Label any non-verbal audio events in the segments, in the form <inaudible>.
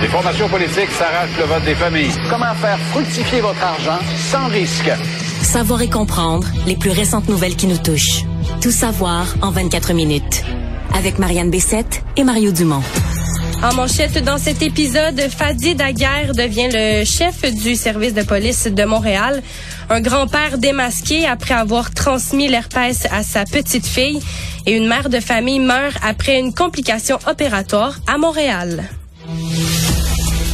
Les formations politiques s'arrachent le vote des familles. Comment faire fructifier votre argent sans risque? Savoir et comprendre les plus récentes nouvelles qui nous touchent. Tout savoir en 24 minutes. Avec Marianne Bessette et Mario Dumont. En manchette dans cet épisode, Fadi Daguerre devient le chef du service de police de Montréal. Un grand-père démasqué après avoir transmis l'herpès à sa petite fille et une mère de famille meurt après une complication opératoire à Montréal.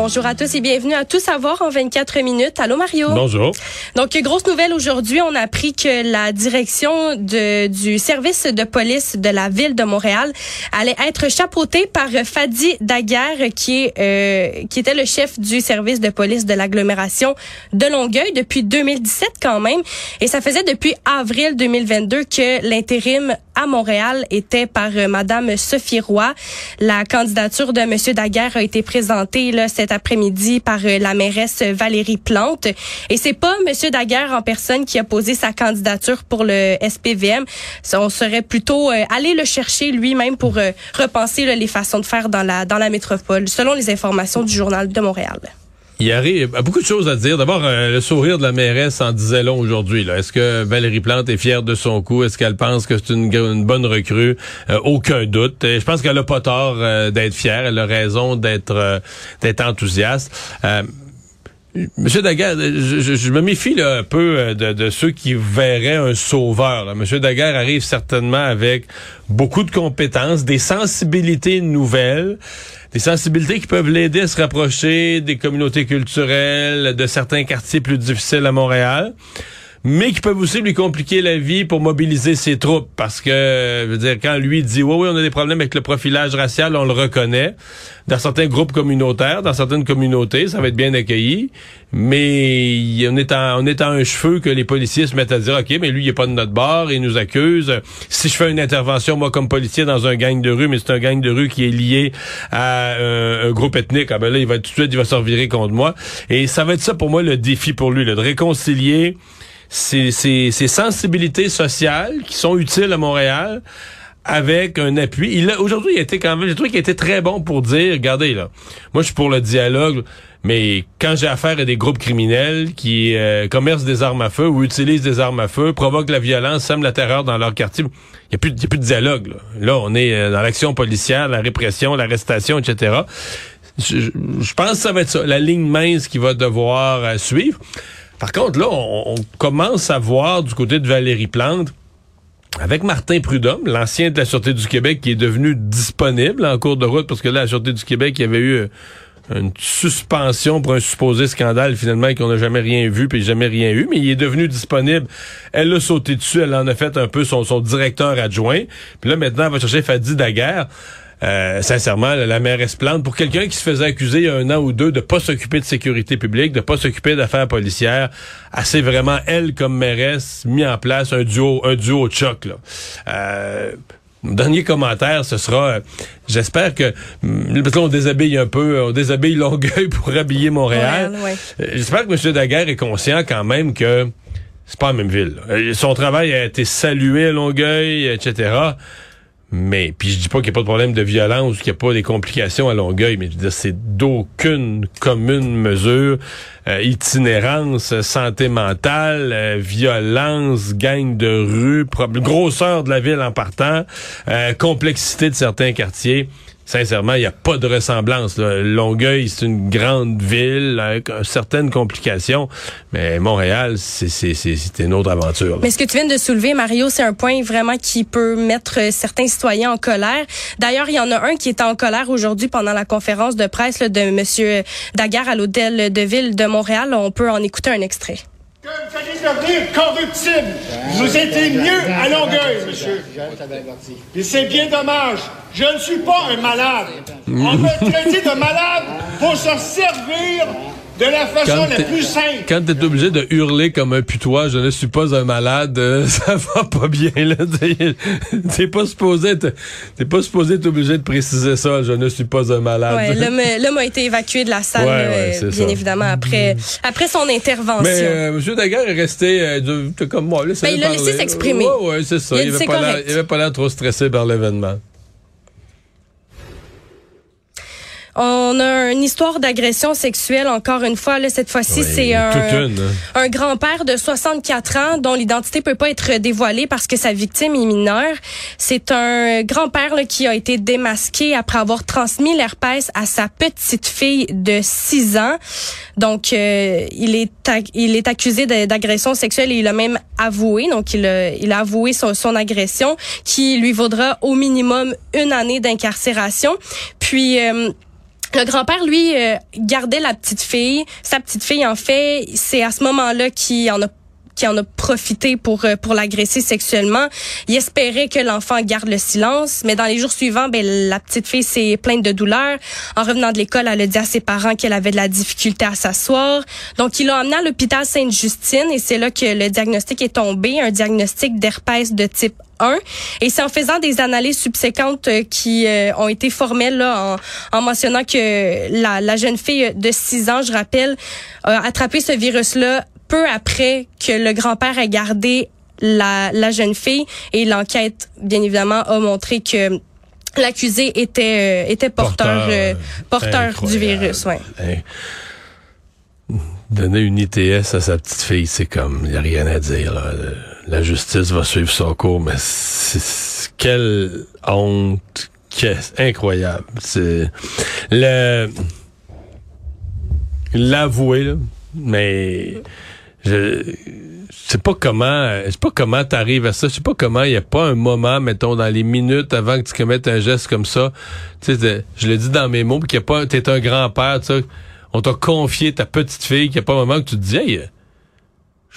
Bonjour à tous et bienvenue à Tout savoir en 24 minutes. Allô Mario? Bonjour. Donc grosse nouvelle aujourd'hui, on a appris que la direction de, du service de police de la ville de Montréal allait être chapeautée par Fadi Daguerre qui est euh, qui était le chef du service de police de l'agglomération de Longueuil depuis 2017 quand même et ça faisait depuis avril 2022 que l'intérim à Montréal était par euh, madame Sophie Roy. La candidature de monsieur Daguerre a été présentée là après-midi par euh, la mairesse Valérie Plante. Et c'est pas Monsieur Daguerre en personne qui a posé sa candidature pour le SPVM. On serait plutôt euh, allé le chercher lui-même pour euh, repenser les façons de faire dans la dans la métropole, selon les informations du journal de Montréal. Il y a beaucoup de choses à dire. D'abord, euh, le sourire de la mairesse en disait long aujourd'hui. Est-ce que Valérie Plante est fière de son coup? Est-ce qu'elle pense que c'est une, bonne recrue? Euh, aucun doute. Je pense qu'elle a pas tort euh, d'être fière. Elle a raison d'être enthousiaste. Monsieur Daguerre, je, je- me méfie un peu euh, de, de ceux qui verraient un sauveur. Là. Monsieur Daguerre arrive certainement avec beaucoup de compétences, des sensibilités nouvelles, des sensibilités qui peuvent l'aider à se rapprocher des communautés culturelles, de certains quartiers plus difficiles à Montréal mais qui peuvent aussi lui compliquer la vie pour mobiliser ses troupes. Parce que, je veux dire, quand lui dit, oui, oui, on a des problèmes avec le profilage racial, on le reconnaît. Dans certains groupes communautaires, dans certaines communautés, ça va être bien accueilli. Mais on est en, on est en un cheveu que les policiers se mettent à dire, OK, mais lui, il est pas de notre bord, il nous accuse. Si je fais une intervention, moi, comme policier, dans un gang de rue, mais c'est un gang de rue qui est lié à euh, un groupe ethnique, ah ben là, il va tout de suite, il va se revirer contre moi. Et ça va être ça, pour moi, le défi pour lui, là, de réconcilier ces, sensibilités sociales qui sont utiles à Montréal avec un appui. Il aujourd'hui, il été quand même, j'ai trouvé qu'il été très bon pour dire, regardez là, moi je suis pour le dialogue, mais quand j'ai affaire à des groupes criminels qui euh, commercent des armes à feu ou utilisent des armes à feu, provoquent la violence, sèment la terreur dans leur quartier, il n'y a, plus- y a plus de dialogue. Là, Là, on est euh, dans l'action policière, la répression, l'arrestation, etc. Je pense que ça va être ça, la ligne mince qui va devoir euh, suivre. Par contre, là, on, commence à voir du côté de Valérie Plante, avec Martin Prudhomme, l'ancien de la Sûreté du Québec, qui est devenu disponible en cours de route, parce que là, la Sûreté du Québec, il y avait eu euh, une suspension pour un supposé scandale, finalement, qu'on n'a jamais rien vu, puis jamais rien eu, mais il est devenu disponible. Elle l'a sauté dessus, elle en a fait un peu son, son directeur adjoint. Puis là, maintenant, elle va chercher Fadi Daguerre. Euh, sincèrement, la, mairesse Plante, pour quelqu'un qui se faisait accuser il y a un an ou deux de pas s'occuper de sécurité publique, de pas s'occuper d'affaires policières, elle s'est vraiment, elle, comme mairesse, mis en place un duo, un duo de choc, là. Euh, dernier commentaire, ce sera, euh, j'espère que, hum, parce que là, on déshabille un peu, on déshabille Longueuil <laughs> pour habiller Montréal. Montréal, ouais. Euh, J'espère que M. Daguerre est conscient quand même que c'est pas la même ville. là. Euh, Son travail a été salué à Longueuil, etc. Mais, puis je dis pas qu'il n'y a pas de problème de violence, qu'il n'y a pas des complications à Longueuil, mais c'est d'aucune commune mesure. Euh, itinérance, santé mentale, euh, violence, gang de rue, grosseur de la ville en partant, euh, complexité de certains quartiers. Sincèrement, il n'y a pas de ressemblance. Là. Longueuil, c'est une grande ville avec certaines complications, mais Montréal, c'est une autre aventure. Mais ce que tu viens de soulever, Mario, c'est un point vraiment qui peut mettre certains citoyens en colère. D'ailleurs, il y en a un qui est en colère aujourd'hui pendant la conférence de presse là, de M. Daguerre à l'hôtel de ville de Montréal. On peut en écouter un extrait. Vous allez devenir corruptible. Vous étiez mieux à Longueuil, monsieur. Et c'est bien dommage. Je ne suis pas un malade. On me traiter de malade pour se servir de la façon la plus simple. Quand t'es obligé de hurler comme un putois, je ne suis pas un malade, euh, <laughs> ça va pas bien, là. T'es pas supposé t'es pas supposé être obligé de préciser ça, je ne suis pas un malade. Ouais, <laughs> l'homme a été évacué de la salle, euh, bien évidemment, après, après son intervention. Mais, euh, M. Daguerre est resté, euh, comme moi, là, ben, il a laissé s'exprimer. Ouais, ouais, c'est ça. Il, il avait pas l'air trop stressé par l'événement. On a une histoire d'agression sexuelle encore une fois. Là, cette fois-ci, c'est un, hein. un grand-père de 64 ans dont l'identité peut pas être dévoilée parce que sa victime est mineure. C'est un grand-père qui a été démasqué après avoir transmis l'herpès à sa petite fille de 6 ans. Donc, euh, il est il est accusé d'agression sexuelle et il a même avoué. Donc, il a, il a avoué son, son agression qui lui vaudra au minimum une année d'incarcération. Puis euh, le grand-père, lui, euh, gardait la petite fille. Sa petite fille, en fait, c'est à ce moment-là qu'il en a qui en a profité pour euh, pour l'agresser sexuellement. Il espérait que l'enfant garde le silence, mais dans les jours suivants, ben la petite fille s'est pleine de douleur. En revenant de l'école, elle a dit à ses parents qu'elle avait de la difficulté à s'asseoir. Donc, il l'a emmenée à l'hôpital Sainte-Justine et c'est là que le diagnostic est tombé, un diagnostic d'herpès de type 1. Et c'est en faisant des analyses subséquentes euh, qui euh, ont été formelles là, en, en mentionnant que la, la, jeune fille de 6 ans, je rappelle, a attrapé ce virus-là peu après que le grand-père ait gardé la, la jeune fille. Et l'enquête, bien évidemment, a montré que l'accusé était euh, était porteur porteur, du virus ouais. Donner une ITS à sa petite fille, c'est comme il y a rien à dire là la justice va suivre son cours, mais c'est, quelle honte, qu'est incroyable. C'est le l'avouer, là, mais je sais pas comment, je sais pas comment t'arrives à ça. Je sais pas comment il y a pas un moment, mettons, dans les minutes avant que tu commettes un geste comme ça. Tu sais, je l'ai dit dans mes mots, qu'il y a pas, t'es un grand-père, tu sais, on t'a confié ta petite fille, qu'il n'y a pas un moment que tu te dis, hey,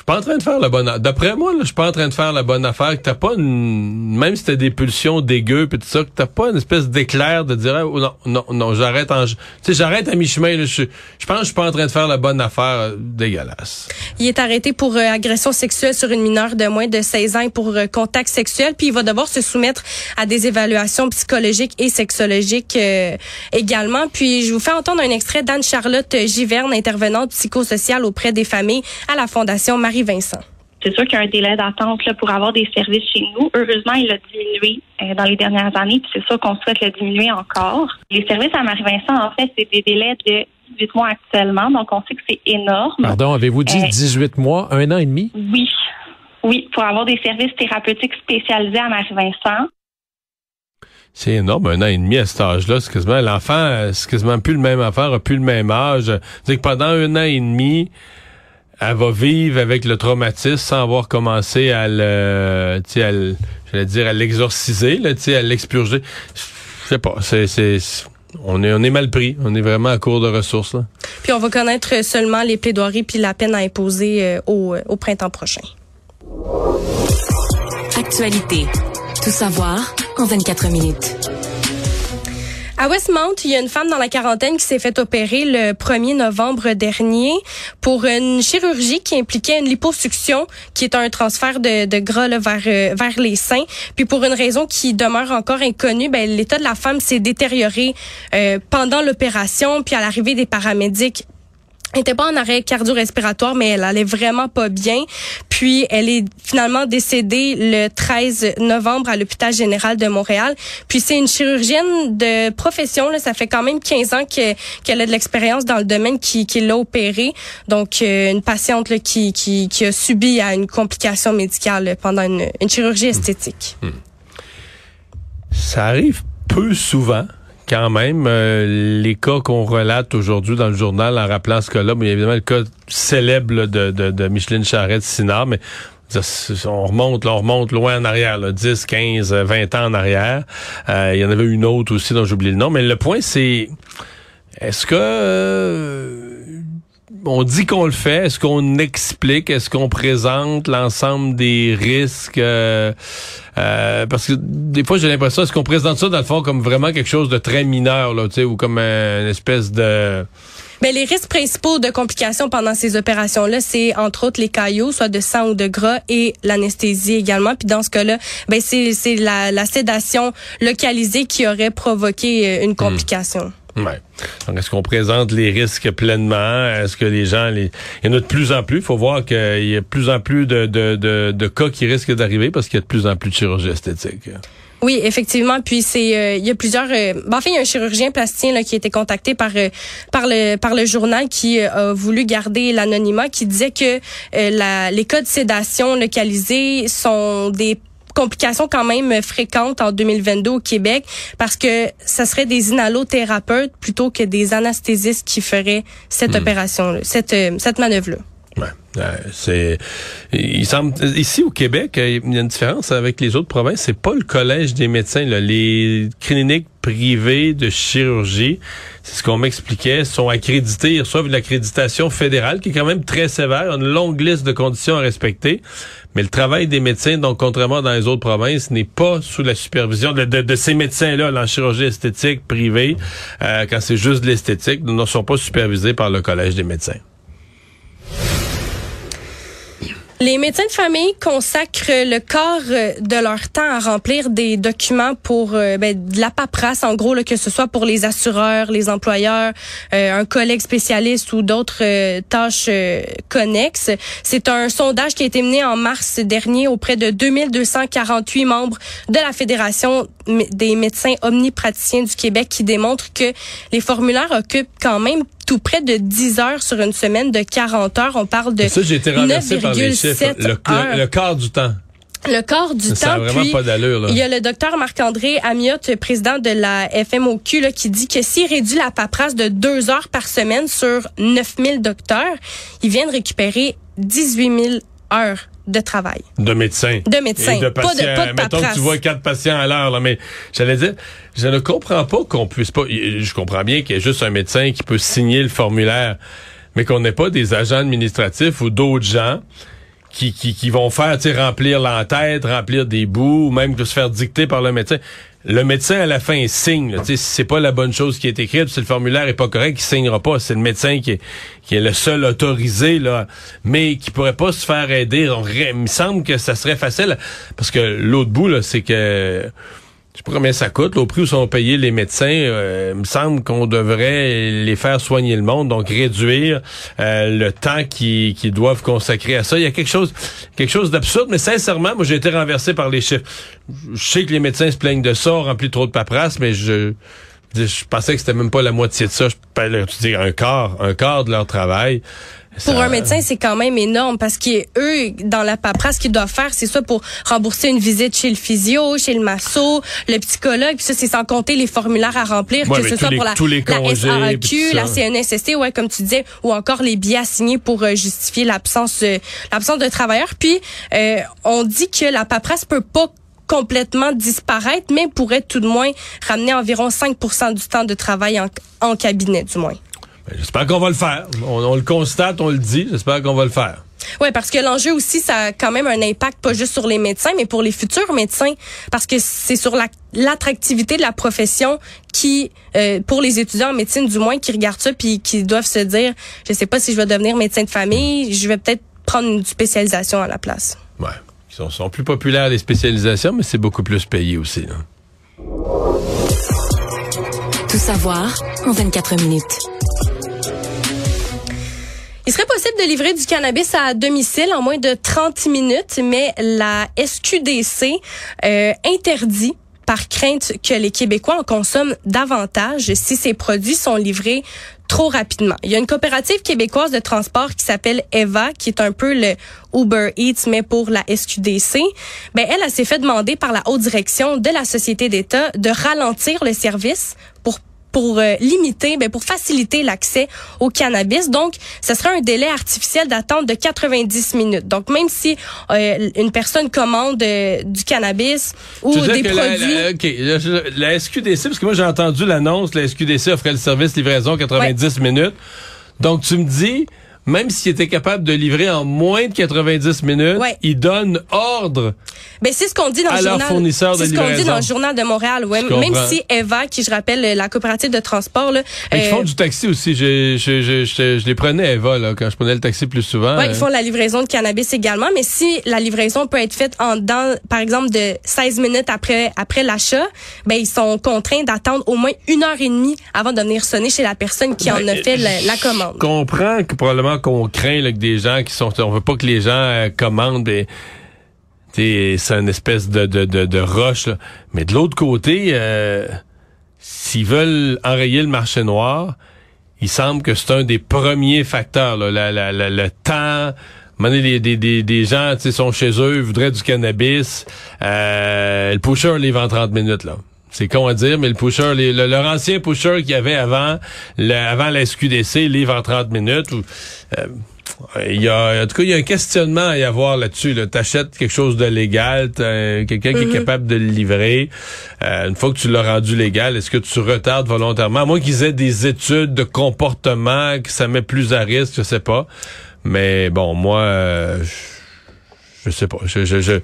suis pas en train de faire la bonne D'après moi, là, je suis pas en train de faire la bonne affaire, t'as pas une, même si t'as des pulsions dégueu pis tout ça, que t'as pas une espèce d'éclair de dire, oh, non, non, non, j'arrête en, tu sais, j'arrête à mi-chemin, je, pense que je suis pas en train de faire la bonne affaire euh, dégueulasse. Il est arrêté pour euh, agression sexuelle sur une mineure de moins de 16 ans et pour euh, contact sexuel, puis il va devoir se soumettre à des évaluations psychologiques et sexologiques également. Puis je vous fais entendre un extrait d'Anne-Charlotte Giverne, intervenante psychosociale auprès des familles à la Fondation vincent C'est sûr qu'il y a un délai d'attente pour avoir des services chez nous. Heureusement, il a diminué euh, dans les dernières années, puis c'est sûr qu'on souhaite le diminuer encore. Les services à Marie-Vincent, en fait, c'est des délais de 18 mois actuellement, donc on sait que c'est énorme. Pardon, avez-vous dit 18 euh, mois, un an et demi? Oui. Oui, pour avoir des services thérapeutiques spécialisés à Marie-Vincent. C'est énorme, un an et demi à cet âge-là. C'est quasiment, l'enfant, c'est quasiment plus le même affaire, a plus le même âge. C'est que pendant un an et demi, elle va vivre avec le traumatisme sans avoir commencé à le, tu sais, j'allais dire à l'exorciser, là, tu sais, à l'expurger. Je sais pas, c'est, c'est, on est, on est mal pris. On est vraiment à court de ressources, là. Puis on va connaître seulement les plaidoiries puis la peine à imposer euh, au, au printemps prochain. Actualité. Tout savoir en 24 minutes. À Westmount, il y a une femme dans la quarantaine qui s'est fait opérer le 1er novembre dernier pour une chirurgie qui impliquait une liposuction, qui est un transfert de, de gras vers, euh, vers les seins. Puis pour une raison qui demeure encore inconnue, ben, l'état de la femme s'est détérioré euh, pendant l'opération. Puis à l'arrivée des paramédics, elle était pas en arrêt cardio-respiratoire, mais elle allait vraiment pas bien. Puis elle est finalement décédée le 13 novembre à l'hôpital général de Montréal. Puis c'est une chirurgienne de profession, là, ça fait quand même 15 ans qu'elle a de l'expérience dans le domaine qui, qui l'a opérée. Donc euh, une patiente là, qui, qui, qui, a subi à une complication médicale pendant une, une chirurgie esthétique. Hmm. Ça arrive peu souvent quand même, euh, les cas qu'on relate aujourd'hui dans le journal en rappelant ce cas-là, mais évidemment le cas célèbre de, de, de Micheline Charette-Sinard, mais on remonte, on remonte loin en arrière, là, 10, 15, 20 ans en arrière. Euh, il y en avait une autre aussi dont j'oublie le nom. Mais le point, c'est est-ce que euh, on dit qu'on le fait, est-ce qu'on explique, est-ce qu'on présente l'ensemble des risques? Euh, parce que des fois j'ai l'impression est-ce qu'on présente ça dans le fond comme vraiment quelque chose de très mineur là, tu sais, ou comme une espèce de mais les risques principaux de complications pendant ces opérations-là, c'est entre autres les caillots, soit de sang ou de gras, et l'anesthésie également. Puis dans ce cas-là, ben c'est c'est la, la sédation localisée qui aurait provoqué euh, une hmm. complication. Ouais. Donc, est-ce qu'on présente les risques pleinement? Est-ce que les gens, les... il y en a de plus en plus. Il faut voir qu'il y a de plus en plus de, de, de, cas qui risquent d'arriver parce qu'il y a de plus en plus de chirurgie esthétique. Oui, effectivement. Puis c'est, euh, il y a plusieurs. Euh, en fait, il y a un chirurgien plasticien qui a été contacté par euh, par le par le journal qui a voulu garder l'anonymat, qui disait que les cas de sédation localisés sont des complications quand même fréquentes en 2022 au Québec parce que ça serait des inhalothérapeutes plutôt que des anesthésistes qui feraient cette hmm. opération, cette cette manœuvre là. Ouais. Euh, c'est, il semble ici au Québec, euh, il y a une différence avec les autres provinces. C'est pas le collège des médecins. Là. Les cliniques privées de chirurgie, c'est ce qu'on m'expliquait, sont accréditées, ils reçoivent l'accréditation fédérale qui est quand même très sévère, une longue liste de conditions à respecter. Mais le travail des médecins, donc contrairement dans les autres provinces, n'est pas sous la supervision de, de, ces médecins-là, en chirurgie esthétique privée, euh, quand c'est juste de l'esthétique, ne sont pas supervisés par le collège des médecins. Les médecins de famille consacrent le corps euh, de leur temps à remplir des documents pour euh, ben, de la paperasse, en gros, là, que ce soit pour les assureurs, les employeurs, euh, un collègue spécialiste ou d'autres tâches connexes. C'est un sondage qui a été mené en mars dernier auprès de 2248 membres de la Fédération des médecins omnipraticiens du Québec qui démontre que les formulaires occupent quand même tout près de 10 heures sur une semaine de 40 heures. On parle de 9,7 le, le, le quart du temps. Le corps du ça temps. vraiment pas d'allure. Il y a le docteur Marc-André Amiot, président de la FMOQ, là, qui dit que s'il réduit la paperasse de deux heures par semaine sur 9000 docteurs, il vient de récupérer 18 000 heures de travail. De médecins. De médecins. de patients. Pas de, pas de Mettons que tu vois quatre patients à l'heure, mais j'allais dire, je ne comprends pas qu'on puisse pas, je comprends bien qu'il y ait juste un médecin qui peut signer le formulaire, mais qu'on n'ait pas des agents administratifs ou d'autres gens qui, qui, qui vont faire, remplir l'entête, remplir des bouts, ou même se faire dicter par le médecin le médecin à la fin signe. Si c'est pas la bonne chose qui est écrite, si le formulaire est pas correct, il signera pas. C'est le médecin qui est, qui est le seul autorisé là, mais qui pourrait pas se faire aider. il me semble que ça serait facile parce que l'autre bout là, c'est que je sais pas combien ça coûte, au prix où sont payés les médecins, euh, il me semble qu'on devrait les faire soigner le monde, donc réduire euh, le temps qu'ils doivent consacrer à ça. Il y a quelque chose, quelque chose d'absurde, mais sincèrement, moi j'ai été renversé par les chiffres. Je sais que les médecins se plaignent de ça, rempli trop de paperasse, mais je je pensais que c'était même pas la moitié de ça. Je peux dire un quart, un quart de leur travail. Pour un médecin, c'est quand même énorme parce qu'eux, dans la paperasse, ce qu'ils doivent faire, c'est ça pour rembourser une visite chez le physio, chez le masso, le psychologue, puis ça, c'est sans compter les formulaires à remplir, que ce soit pour la, la SAQ, la CNSST, ouais, comme tu disais, ou encore les billets assignés pour euh, justifier l'absence euh, l'absence de travailleurs. Puis, euh, on dit que la paperasse peut pas complètement disparaître, mais pourrait tout de moins ramener environ 5% du temps de travail en, en cabinet, du moins. Ben, j'espère qu'on va le faire. On, le constate, on le dit. J'espère qu'on va le faire. Oui, parce que l'enjeu aussi, ça a quand même un impact pas juste sur les médecins, mais pour les futurs médecins, parce que c'est sur l'attractivité de la profession qui, euh, pour les étudiants en médecine du moins, qui regardent ça puis qui doivent se dire, je sais pas si je vais devenir médecin de famille, je vais peut-être prendre une spécialisation à la place. Ouais. Ils sont, sont plus populaires les spécialisations, mais c'est beaucoup plus payé aussi. Là. Tout savoir en 24 minutes. Il serait possible de livrer du cannabis à domicile en moins de 30 minutes, mais la SQDC euh, interdit par crainte que les Québécois en consomment davantage si ces produits sont livrés trop rapidement. Il y a une coopérative québécoise de transport qui s'appelle Eva, qui est un peu le Uber Eats, mais pour la SQDC. Ben, elle, elle s'est fait demander par la haute direction de la société d'État de ralentir le service pour pour euh, limiter, ben pour faciliter l'accès au cannabis. Donc, ce serait un délai artificiel d'attente de 90 minutes. Donc, même si euh, une personne commande euh, du cannabis ou des produits... La, SQDC, parce que moi j'ai entendu l'annonce, la SQDC offrait le service livraison 90 minutes. Donc, tu me dis même s'il était capable de livrer en moins de 90 minutes, il donne ordre. Ben c'est ce qu'on dit dans le journal. fournisseur C'est ce qu'on dit dans le journal de Montréal. Ouais. Même si Eva, qui je rappelle la coopérative de transport là, ils font euh, du taxi aussi. Je, je, je, je, les prenais Eva là quand je prenais le taxi plus souvent. Ouais, ils font la livraison de cannabis également. Mais si la livraison peut être faite en dans, par exemple de 16 minutes après après l'achat, ben ils sont contraints d'attendre au moins une heure et demie avant de venir sonner chez la personne qui en a ben, fait la, la commande. Je comprends que probablement qu'on craint là, que des gens qui sont... On veut pas que les gens euh, commandent des... C'est une espèce de, de, de, roche. Mais de l'autre côté, euh, s'ils veulent enrayer le marché noir, il semble que c'est un des premiers facteurs. Là, la, la, le temps... Des, des, des, des gens sont chez eux, voudraient du cannabis. Euh, le pusher les vend 30 minutes. là. C'est con à dire, mais le pusher, le, leur ancien pusher qu'il y avait avant, le, avant la SQDC, livre en 30 minutes. Ou, euh, il y a, en tout cas, il y a un questionnement à y avoir là-dessus. Là. T'achètes quelque chose de légal, quelqu'un qui est mhm. capable de le livrer. Euh, une fois que tu l'as rendu légal, est-ce que tu retardes volontairement? À moins qu'ils aient des études de comportement, que ça met plus à risque, je sais pas. Mais bon, moi, euh, je sais pas. Je, je, je,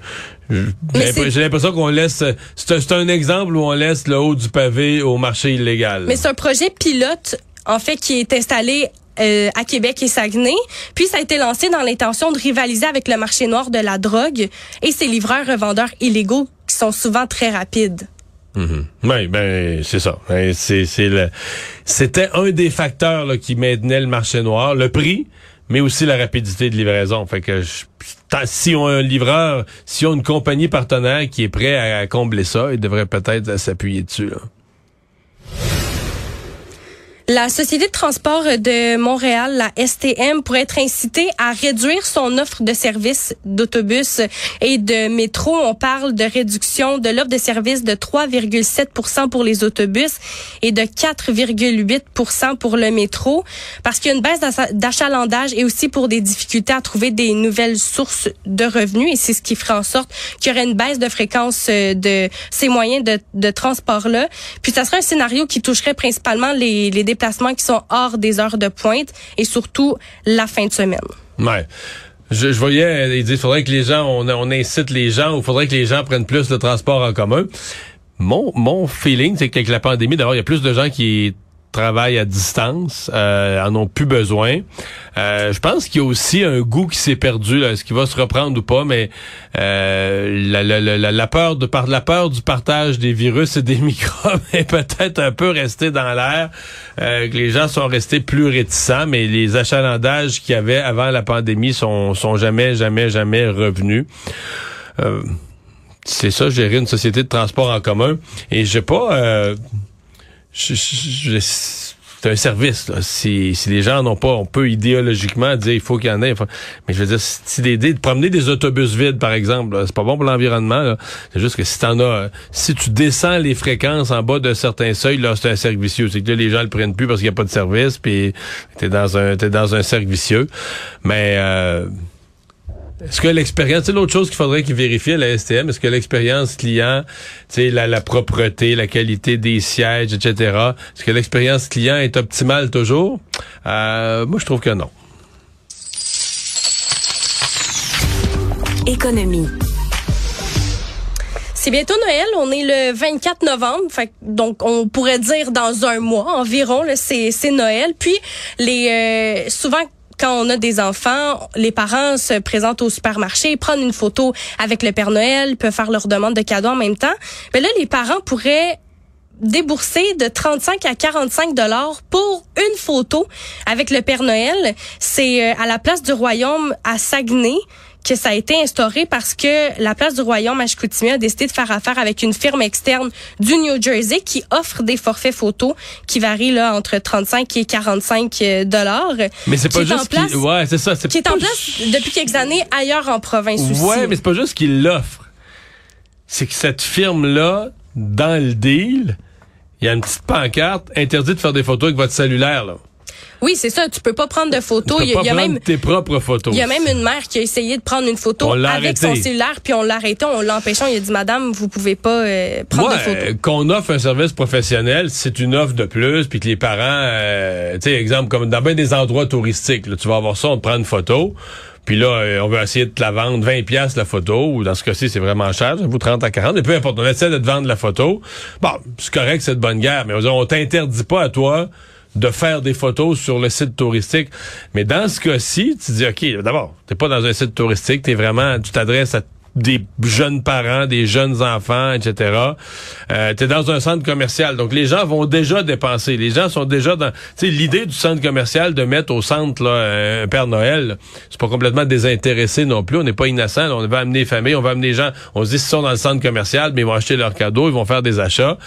j'ai l'impression qu'on laisse. C'est un, exemple où on laisse le haut du pavé au marché illégal. Mais c'est un projet pilote, en fait, qui est installé euh, à Québec et Saguenay. Puis ça a été lancé dans l'intention de rivaliser avec le marché noir de la drogue et ces livreurs revendeurs illégaux qui sont souvent très rapides. Mm-hmm. Oui, ben c'est ça. Ben, c'était un des facteurs là, qui maintenait le marché noir, le prix, mais aussi la rapidité de livraison. Fait que si on a un livreur, si on a une compagnie partenaire qui est prêt à, combler ça, il devrait peut-être s'appuyer dessus. La Société de transport de Montréal, la STM, pourrait être incitée à réduire son offre de services d'autobus et de métro. On parle de réduction de l'offre de services de 3,7% pour les autobus et de 4,8% pour le métro parce qu'il y a une baisse d'achalandage et aussi pour des difficultés à trouver des nouvelles sources de revenus et c'est ce qui ferait en sorte qu'il y aurait une baisse de fréquence euh, de ces moyens de, de transport-là. Puis ça serait un scénario qui toucherait principalement les, les qui sont hors des heures de pointe et surtout la fin de semaine. Ouais. Je, voyais, il dit, faudrait que les gens, on, incite les gens, ou faudrait que les gens prennent plus le transport en commun. Mon, mon feeling, c'est qu'avec la pandémie, d'abord, il y a plus de gens qui travaillent à distance, euh, en ont plus besoin. Euh, je pense qu'il y a aussi un goût qui s'est perdu, est-ce qu'il va se reprendre ou pas, mais euh, la, la, la, peur de la peur du partage des virus et des <laughs> microbes est peut-être un peu restée dans l'air, euh, que les gens sont restés plus réticents, mais les achalandages qu'il y avait avant la pandémie sont, sont jamais, jamais, jamais revenus. Euh, c'est ça, gérer une société de transport en commun. Et j'ai pas c'est un service. Là. Si, si les gens n'ont pas, on peut idéologiquement dire il faut qu'il y en ait. Mais je veux dire, si l'idée de promener des autobus vides, par exemple, c'est pas bon pour l'environnement. C'est juste que si t'en as, si tu descends les fréquences en bas d'un certain seuil, là, c'est un cercle vicieux. C'est que là, les gens le prennent plus parce qu'il n'y a pas de service, puis t'es dans un, t'es dans un cercle vicieux. Mais euh, est-ce que l'expérience, c'est l'autre chose qu'il faudrait qu'il vérifie à la STM, est-ce que l'expérience client, la, la propreté, la qualité des sièges, etc., est-ce que l'expérience client est optimale toujours? Euh, moi, je trouve que non. Économie. C'est bientôt Noël, on est le 24 novembre, fait, donc on pourrait dire dans un mois environ, c'est Noël. Puis les euh, souvent quand on a des enfants, les parents se présentent au supermarché, prennent une photo avec le Père Noël, peuvent faire leur demande de cadeaux en même temps. Mais là, les parents pourraient débourser de 35 à 45 dollars pour une photo avec le Père Noël. C'est euh, à la place du Royaume à Saguenay que ça a été instauré parce que la place du Royaume à Chicoutimi a décidé de faire affaire avec une firme externe du New Jersey qui offre des forfaits photos qui varient là entre 35 et 45 euh, dollars. Mais c'est pas juste place- ouais, c'est ça, c'est qui est en place depuis quelques années ailleurs en province aussi. Ouais, mais c'est pas juste qu'il l'offre. C'est que cette firme-là, dans le deal, il y a une petite pancarte interdit de faire des photos avec votre cellulaire. Là. Oui, c'est ça. Tu peux pas prendre de photos. Tu Il peux y a, pas il y a prendre même tes propres photos. il y a même une mère qui a essayé de prendre une photo avec arrêté. son cellulaire, puis on l'a arrêté, on l'a empêché. On lui a dit, Madame, vous pouvez pas euh, prendre de photos. euh, qu'on offre un service professionnel, c'est une offre de plus, puis que les parents, euh, tu sais, exemple, comme dans bien des endroits touristiques, là, tu vas avoir ça, on te prend une photo, puis là, euh, on veut essayer de te la vendre 20 pièces la photo, ou dans ce cas-ci, c'est vraiment cher, vaut 30 à 40, mais peu importe, on essaie de te vendre la photo. Bon, c'est correct, c'est de bonne guerre, mais on t'interdit pas à toi de faire des photos sur le site touristique. Mais dans ce cas-ci, tu dis, OK, d'abord, t'es pas dans un site touristique, t'es vraiment, tu t'adresses à des jeunes parents, des jeunes enfants, etc. Euh, tu es dans un centre commercial. Donc, les gens vont déjà dépenser. Les gens sont déjà dans... Tu sais, l'idée du centre commercial de mettre au centre là, un Père Noël, c'est pas complètement désintéressé non plus. On n'est pas innocent. On va amener les familles, on va amener les gens. On se dit, s'ils sont dans le centre commercial, mais ils vont acheter leurs cadeaux, ils vont faire des achats.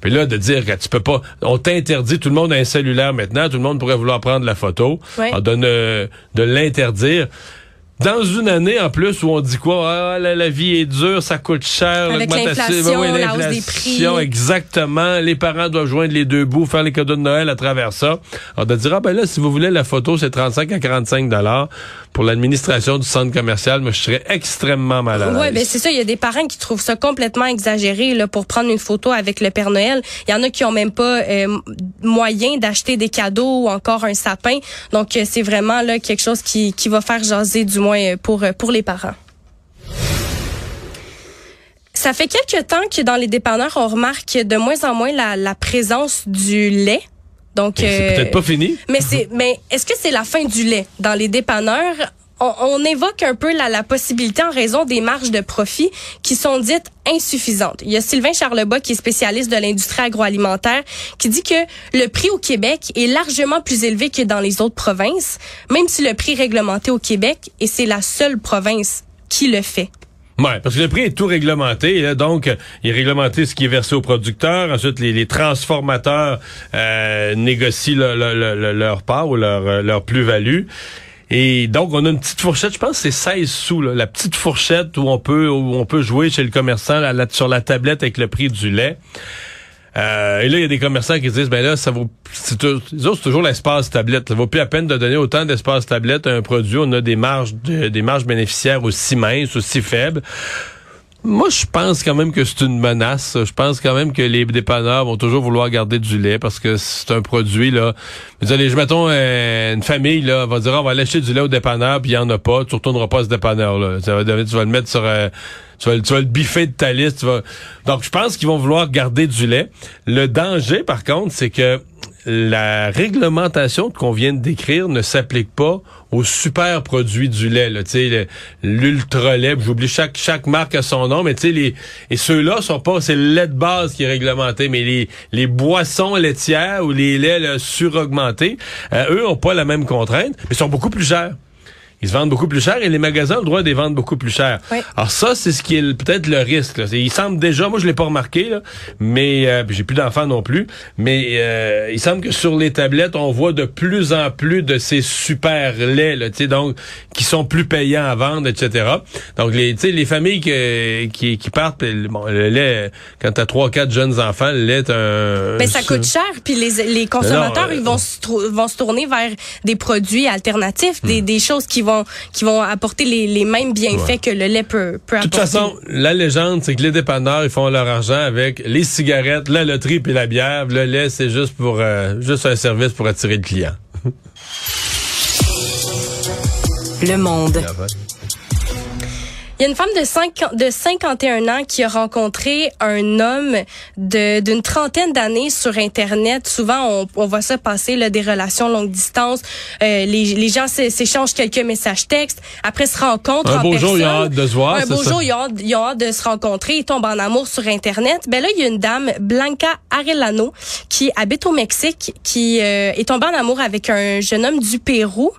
Puis là, de dire que tu peux pas... On t'interdit, tout le monde a un cellulaire maintenant, tout le monde pourrait vouloir prendre la photo. Ouais. On donne euh, de l'interdire. Dans une année, en plus, où on dit quoi? Ah, la, la vie est dure, ça coûte cher. Avec l'augmentation- l'inflation, la hausse des prix. Exactement. Les parents doivent joindre les deux bouts, faire les cadeaux de Noël à travers ça. On de dire, ah ben là, si vous voulez la photo, c'est 35 à 45 dollars pour l'administration du centre commercial. Moi, je serais extrêmement mal à l'aise. Ouais, ben c'est ça. Il y a des parents qui trouvent ça complètement exagéré là pour prendre une photo avec le Père Noël. Il y en a qui ont même pas euh, moyen d'acheter des cadeaux ou encore un sapin. Donc euh, c'est vraiment là quelque chose qui qui va faire jaser du moins pour pour les parents. Ça fait quelques temps que dans les dépanneurs, on remarque de moins en moins la, la présence du lait. Donc, C'est euh, peut-être pas fini. mais c'est, mais est-ce que c'est la fin du lait? Dans les dépanneurs? On, évoque un peu la, la possibilité en raison des marges de profit qui sont dites insuffisantes. Il y a Sylvain Charlebois qui est spécialiste de l'industrie agroalimentaire qui dit que le prix au Québec est largement plus élevé que dans les autres provinces, même si le prix est réglementé au Québec et c'est la seule province qui le fait. Ouais, parce que le prix est tout réglementé. là. donc, il est réglementé ce qui est versé aux producteurs. Ensuite, les, transformateurs euh, négocient le- le- le- le- leur part ou leur, euh, leur plus-value. Et donc, on a une petite fourchette, je pense que c'est 16 sous, là, la petite fourchette où on peut où on peut jouer chez le commerçant là, sur la tablette avec le prix du lait. Euh, et là, il y a des commerçants qui se disent, ben là, ça vaut, c'est, c'est toujours l'espace tablette. Ça vaut plus la peine de donner autant d'espace tablette à un produit. On a des marges, de- des marges bénéficiaires aussi minces, aussi faibles. Moi, je pense quand même que c'est une menace. Je pense quand même que les dépanneurs vont toujours vouloir garder du lait parce que c'est un produit, là. Je dire, les- mettons, euh, une famille, là, va dire, Ah, on va aller acheter du lait au dépanneur, puis il y en a pas. Tu retourneras pas à ce va devenir- tu vas le mettre sur, euh, tu vas, tu vas le biffer de ta liste. tu vas- Donc, je pense qu'ils vont vouloir garder du lait. Le danger, par contre, c'est que la réglementation qu'on vient de décrire ne s'applique pas aux super produits du lait, là, tu sais, le- l'ultra lait. J'oublie chaque chaque marque a son nom, mais tu sais et ceux-là sont pas, c'est le lait de base qui est réglementé, mais les les boissons laitières ou les laits là, suraugmentés, euh, eux ont pas la même contrainte, mais sont beaucoup plus chers. Ils se vendent beaucoup plus cher et les magasins ont le droit de les vendre beaucoup plus cher. Oui. Alors ça, c'est ce qui est peut-être le risque. Là. Il semble déjà, moi je l'ai pas remarqué, là, mais euh, j'ai plus d'enfants non plus, mais euh, il semble que sur les tablettes, on voit de plus en plus de ces super laits, là, tu sais, donc qui sont plus payants à vendre, etc. Donc les, tu sais, les familles que- qui, qui partent, bon, le lait, quand t'as trois, quatre jeunes enfants, le lait est un. Mais ça coûte cher, puis les, les consommateurs, Non, euh, ils vont se, vont se tourner vers des produits alternatifs, des, Hmm. des choses qui vont qui vont apporter les, les mêmes bienfaits que le lait peut, peut De toute apporter. façon, la légende, c'est que les dépanneurs, ils font leur argent avec les cigarettes, la loterie puis la bière. Le lait, c'est juste pour euh, juste un service pour attirer le client. Le monde. Il y a une femme de, 5, de 51 ans qui a rencontré un homme d'une trentaine d'années sur Internet. Souvent, on, on voit ça passer, là, des relations longue distance. Euh, les, les gens s'é- s'échangent quelques messages textes. Après, se rencontrent Un en beau personne. jour, ils ont hâte de se voir, Un beau ça? jour, ils ont, hâte, ils ont hâte de se rencontrer. Ils tombent en amour sur Internet. Ben là, il y a une dame, Blanca Arellano, qui habite au Mexique, qui euh, est tombée en amour avec un jeune homme du Pérou.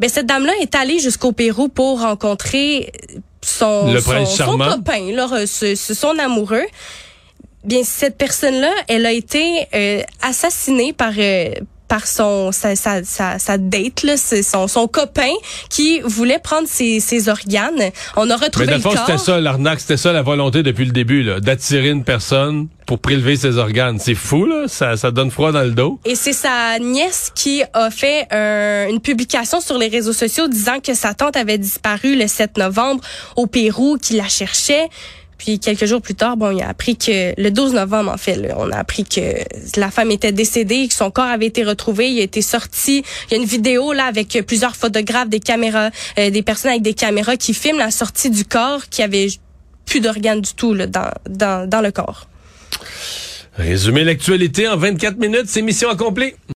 Ben cette dame-là est allée jusqu'au Pérou pour rencontrer son, Le son, son copain, ce- son amoureux. Bien, cette personne-là, elle a été euh, assassinée par euh, par son sa, sa, sa, sa date là, c'est son son copain qui voulait prendre ses, ses organes. On a Mais retrouvé dans le corps. c'était ça, l'arnaque, c'était ça la volonté depuis le début, là, d'attirer une personne pour prélever ses organes. C'est fou, là. Ça, ça donne froid dans le dos. Et c'est sa nièce qui a fait un- une publication sur les réseaux sociaux disant que sa tante avait disparu le 7 novembre au Pérou, qu'il la cherchait. Puis quelques jours plus tard, bon, il a appris que le 12 novembre en fait, on a appris que la femme était décédée, que son corps avait été retrouvé, il a été sorti. Il y a une vidéo là avec plusieurs photographes, des caméras, euh, des personnes avec des caméras qui filment la sortie du corps, qui avait plus d'organes du tout dans, le corps. Résumer l'actualité en 24 minutes, c'est mission accomplie.